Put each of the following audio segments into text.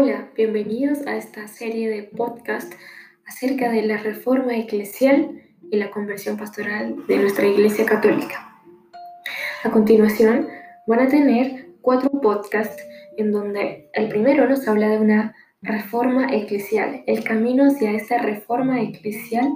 Hola, bienvenidos a esta serie de podcast acerca de la reforma eclesial y la conversión pastoral de nuestra Iglesia Católica. A continuación, van a tener cuatro podcasts en donde el primero nos habla de una reforma eclesial, el camino hacia esta reforma eclesial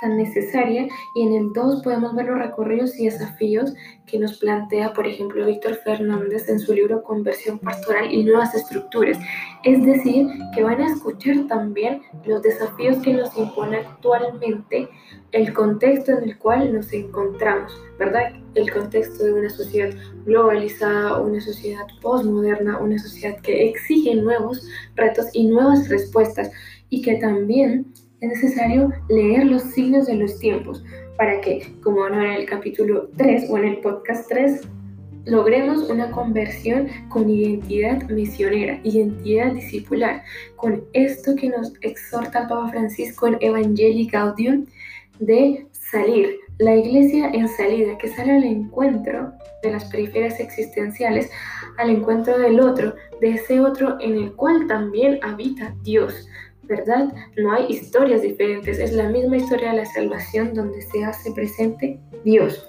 tan necesaria y en el 2 podemos ver los recorridos y desafíos que nos plantea, por ejemplo, Víctor Fernández en su libro Conversión Pastoral y Nuevas Estructuras. Es decir, que van a escuchar también los desafíos que nos impone actualmente el contexto en el cual nos encontramos, ¿verdad? El contexto de una sociedad globalizada, una sociedad postmoderna, una sociedad que exige nuevos retos y nuevas respuestas y que también es necesario leer los signos de los tiempos para que, como van a ver en el capítulo 3 o en el podcast 3, logremos una conversión con identidad misionera, identidad discipular, con esto que nos exhorta el Papa Francisco en Evangelii Gaudium de salir, la iglesia en salida, que sale al encuentro de las periferias existenciales, al encuentro del otro, de ese otro en el cual también habita Dios. ¿verdad? No hay historias diferentes, es la misma historia de la salvación donde se hace presente Dios.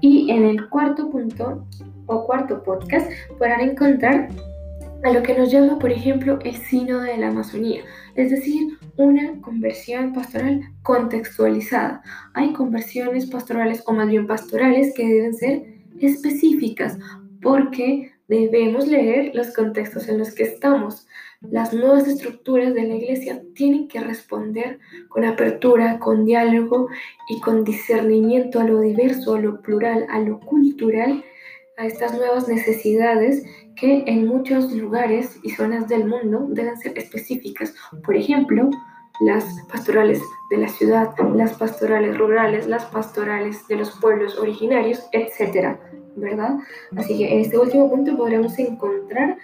Y en el cuarto punto o cuarto podcast podrán encontrar a lo que nos llama, por ejemplo, el sino de la Amazonía, es decir, una conversión pastoral contextualizada. Hay conversiones pastorales o más bien pastorales que deben ser específicas porque debemos leer los contextos en los que estamos. Las nuevas estructuras de la iglesia tienen que responder con apertura, con diálogo y con discernimiento a lo diverso, a lo plural, a lo cultural, a estas nuevas necesidades que en muchos lugares y zonas del mundo deben ser específicas. Por ejemplo, las pastorales de la ciudad, las pastorales rurales, las pastorales de los pueblos originarios, etc. ¿Verdad? Así que en este último punto podremos encontrar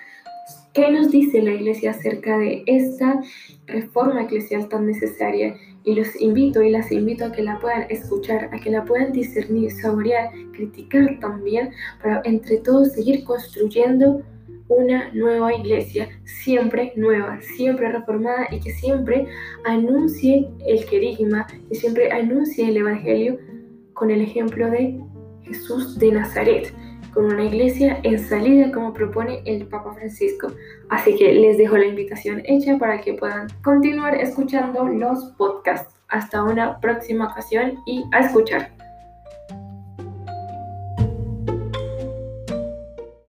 ¿Qué nos dice la Iglesia acerca de esta reforma eclesial tan necesaria? Y los invito y las invito a que la puedan escuchar, a que la puedan discernir, saborear, criticar también, para entre todos seguir construyendo una nueva iglesia, siempre nueva, siempre reformada y que siempre anuncie el querigma, que siempre anuncie el Evangelio con el ejemplo de Jesús de Nazaret con una iglesia en salida como propone el Papa Francisco. Así que les dejo la invitación hecha para que puedan continuar escuchando los podcasts. Hasta una próxima ocasión y a escuchar.